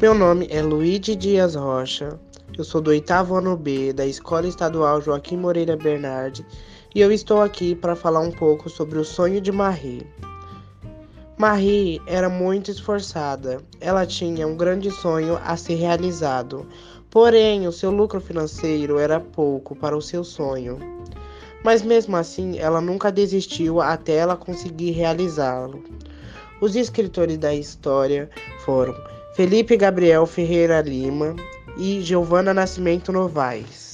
Meu nome é Luíde Dias Rocha, eu sou do oitavo ano B da Escola Estadual Joaquim Moreira Bernardi e eu estou aqui para falar um pouco sobre o sonho de Marie. Marie era muito esforçada, ela tinha um grande sonho a ser realizado, porém o seu lucro financeiro era pouco para o seu sonho. Mas mesmo assim, ela nunca desistiu até ela conseguir realizá-lo. Os escritores da história foram Felipe Gabriel Ferreira Lima e Giovana Nascimento Novaes.